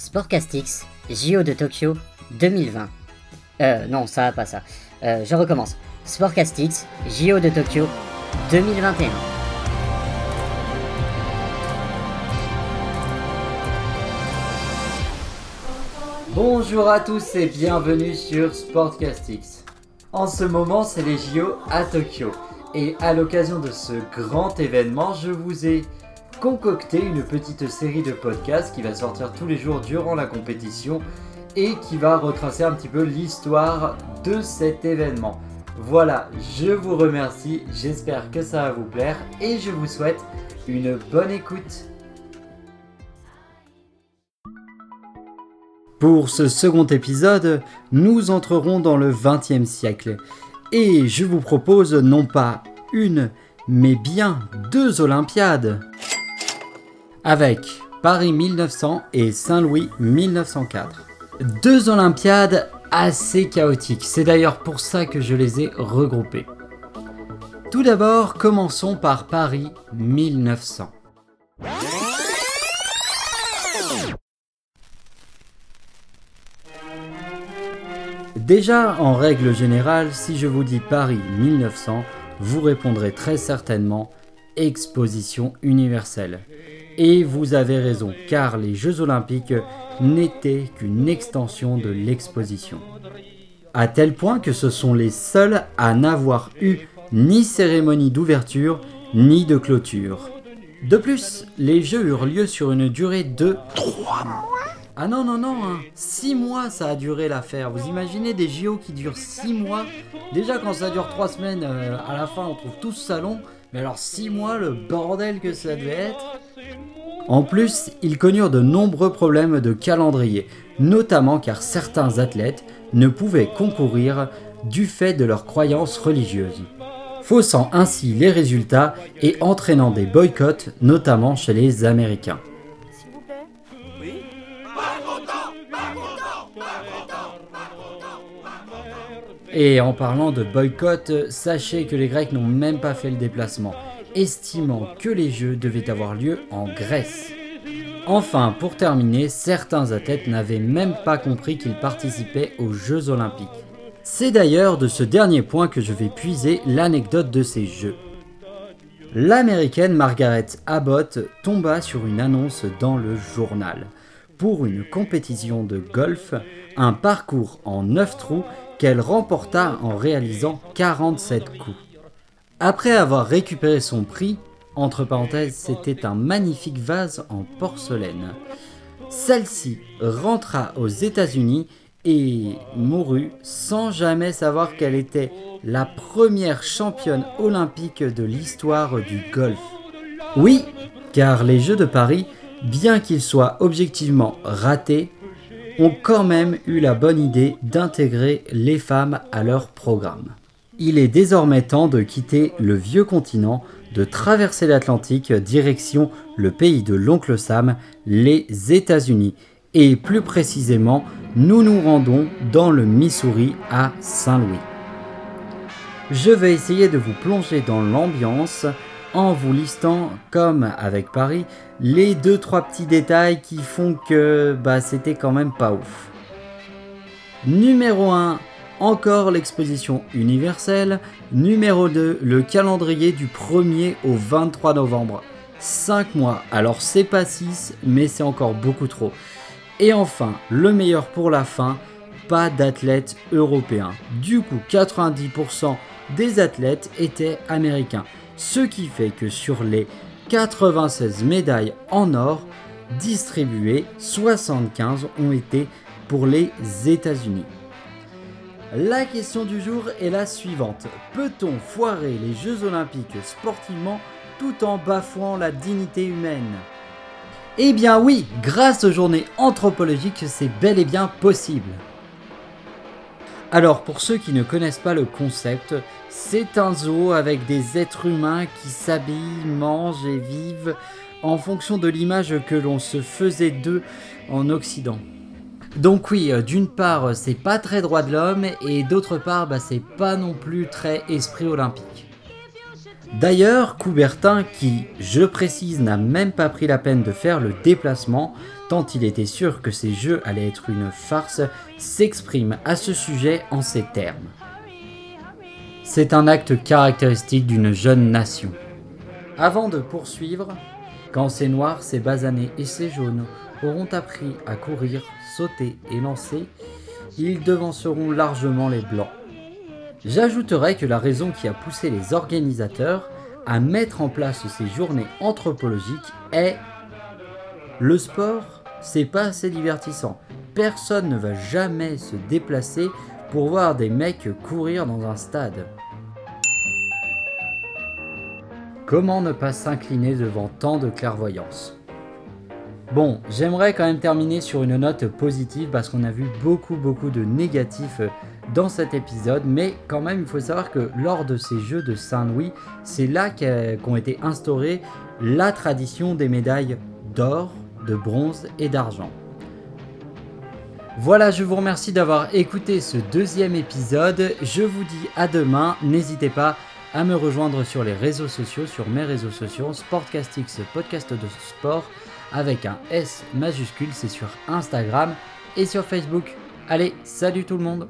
Sportcastix, JO de Tokyo 2020. Euh, non, ça pas ça. Euh, je recommence. Sportcastix, JO de Tokyo 2021. Bonjour à tous et bienvenue sur Sportcastix. En ce moment, c'est les JO à Tokyo. Et à l'occasion de ce grand événement, je vous ai concocté une petite série de podcasts qui va sortir tous les jours durant la compétition et qui va retracer un petit peu l'histoire de cet événement. Voilà, je vous remercie, j'espère que ça va vous plaire et je vous souhaite une bonne écoute. Pour ce second épisode, nous entrerons dans le XXe siècle et je vous propose non pas une, mais bien deux Olympiades. Avec Paris 1900 et Saint-Louis 1904. Deux Olympiades assez chaotiques, c'est d'ailleurs pour ça que je les ai regroupées. Tout d'abord, commençons par Paris 1900. Déjà, en règle générale, si je vous dis Paris 1900, vous répondrez très certainement Exposition universelle. Et vous avez raison, car les Jeux olympiques n'étaient qu'une extension de l'exposition. À tel point que ce sont les seuls à n'avoir eu ni cérémonie d'ouverture ni de clôture. De plus, les Jeux eurent lieu sur une durée de 3 mois. Ah non, non, non, 6 hein. mois ça a duré l'affaire. Vous imaginez des JO qui durent 6 mois? Déjà quand ça dure 3 semaines, euh, à la fin on trouve tout salon. Mais alors 6 mois, le bordel que ça devait être. En plus, ils connurent de nombreux problèmes de calendrier, notamment car certains athlètes ne pouvaient concourir du fait de leurs croyances religieuses, faussant ainsi les résultats et entraînant des boycotts, notamment chez les Américains. Et en parlant de boycott, sachez que les Grecs n'ont même pas fait le déplacement, estimant que les Jeux devaient avoir lieu en Grèce. Enfin, pour terminer, certains athlètes n'avaient même pas compris qu'ils participaient aux Jeux olympiques. C'est d'ailleurs de ce dernier point que je vais puiser l'anecdote de ces Jeux. L'américaine Margaret Abbott tomba sur une annonce dans le journal. Pour une compétition de golf, un parcours en 9 trous qu'elle remporta en réalisant 47 coups. Après avoir récupéré son prix, entre parenthèses, c'était un magnifique vase en porcelaine. Celle-ci rentra aux États-Unis et mourut sans jamais savoir qu'elle était la première championne olympique de l'histoire du golf. Oui, car les Jeux de Paris, bien qu'ils soient objectivement ratés, ont quand même eu la bonne idée d'intégrer les femmes à leur programme. Il est désormais temps de quitter le vieux continent, de traverser l'Atlantique direction le pays de l'oncle Sam, les États-Unis. Et plus précisément, nous nous rendons dans le Missouri à Saint-Louis. Je vais essayer de vous plonger dans l'ambiance en vous listant, comme avec Paris, les deux trois petits détails qui font que bah, c'était quand même pas ouf. Numéro 1, encore l'exposition universelle. Numéro 2, le calendrier du 1er au 23 novembre. 5 mois, alors c'est pas 6, mais c'est encore beaucoup trop. Et enfin, le meilleur pour la fin, pas d'athlètes européens. Du coup, 90% des athlètes étaient américains. Ce qui fait que sur les 96 médailles en or distribuées, 75 ont été pour les États-Unis. La question du jour est la suivante. Peut-on foirer les Jeux olympiques sportivement tout en bafouant la dignité humaine? Eh bien oui, grâce aux journées anthropologiques, c'est bel et bien possible. Alors pour ceux qui ne connaissent pas le concept, c'est un zoo avec des êtres humains qui s'habillent, mangent et vivent en fonction de l'image que l'on se faisait d'eux en Occident. Donc oui, euh, d'une part, c'est pas très droit de l'homme et d'autre part, bah, c'est pas non plus très esprit olympique. D'ailleurs, Coubertin, qui, je précise, n'a même pas pris la peine de faire le déplacement, tant il était sûr que ces jeux allaient être une farce, s'exprime à ce sujet en ces termes. C'est un acte caractéristique d'une jeune nation. Avant de poursuivre, quand ces noirs, ces basanés et ces jaunes auront appris à courir, sauter et lancer, ils devanceront largement les blancs. J'ajouterai que la raison qui a poussé les organisateurs à mettre en place ces journées anthropologiques est le sport, c'est pas assez divertissant. Personne ne va jamais se déplacer pour voir des mecs courir dans un stade. Comment ne pas s'incliner devant tant de clairvoyance? Bon, j'aimerais quand même terminer sur une note positive parce qu'on a vu beaucoup beaucoup de négatifs dans cet épisode, mais quand même il faut savoir que lors de ces Jeux de Saint-Louis, c'est là qu'ont été instaurées la tradition des médailles d'or, de bronze et d'argent. Voilà, je vous remercie d'avoir écouté ce deuxième épisode. Je vous dis à demain. N'hésitez pas à me rejoindre sur les réseaux sociaux, sur mes réseaux sociaux, Sportcastix, podcast de sport, avec un S majuscule, c'est sur Instagram et sur Facebook. Allez, salut tout le monde